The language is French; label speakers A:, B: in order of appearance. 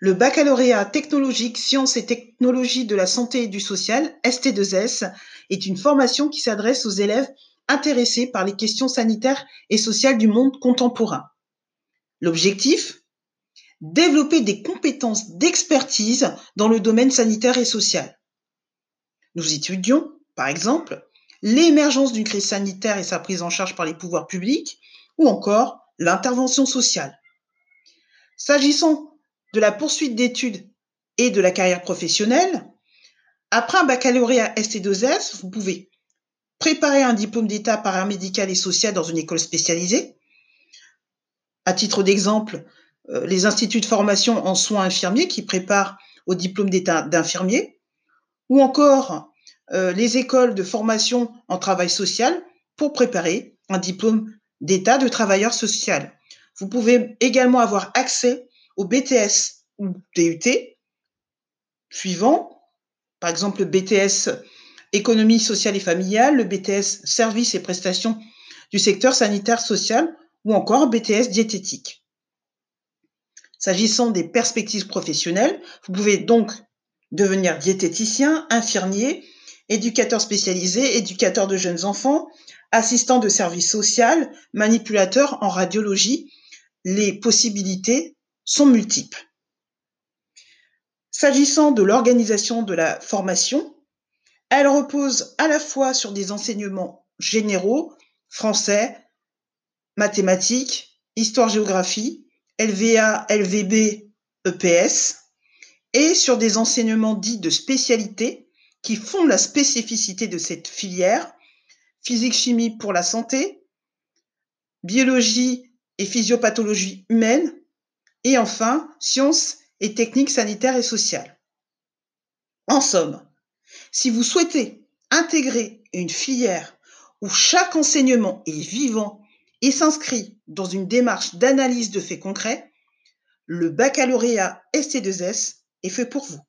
A: Le baccalauréat technologique sciences et technologies de la santé et du social, ST2S, est une formation qui s'adresse aux élèves intéressés par les questions sanitaires et sociales du monde contemporain. L'objectif? Développer des compétences d'expertise dans le domaine sanitaire et social. Nous étudions, par exemple, l'émergence d'une crise sanitaire et sa prise en charge par les pouvoirs publics, ou encore l'intervention sociale. S'agissant de la poursuite d'études et de la carrière professionnelle, après un baccalauréat ST2S, vous pouvez préparer un diplôme d'état paramédical et social dans une école spécialisée. À titre d'exemple, euh, les instituts de formation en soins infirmiers qui préparent au diplôme d'état d'infirmier, ou encore euh, les écoles de formation en travail social pour préparer un diplôme d'état de travailleur social. Vous pouvez également avoir accès au BTS ou DUT suivant, par exemple le BTS économie sociale et familiale, le BTS services et prestations du secteur sanitaire social ou encore BTS diététique. S'agissant des perspectives professionnelles, vous pouvez donc devenir diététicien, infirmier, éducateur spécialisé, éducateur de jeunes enfants, assistant de service social, manipulateur en radiologie. Les possibilités sont multiples. S'agissant de l'organisation de la formation, elle repose à la fois sur des enseignements généraux, français, mathématiques, histoire-géographie, LVA, LVB, EPS, et sur des enseignements dits de spécialité qui font la spécificité de cette filière, physique-chimie pour la santé, biologie et physiopathologie humaine, et enfin, sciences et techniques sanitaires et sociales. En somme, si vous souhaitez intégrer une filière où chaque enseignement est vivant et s'inscrit dans une démarche d'analyse de faits concrets, le baccalauréat ST2S est fait pour vous.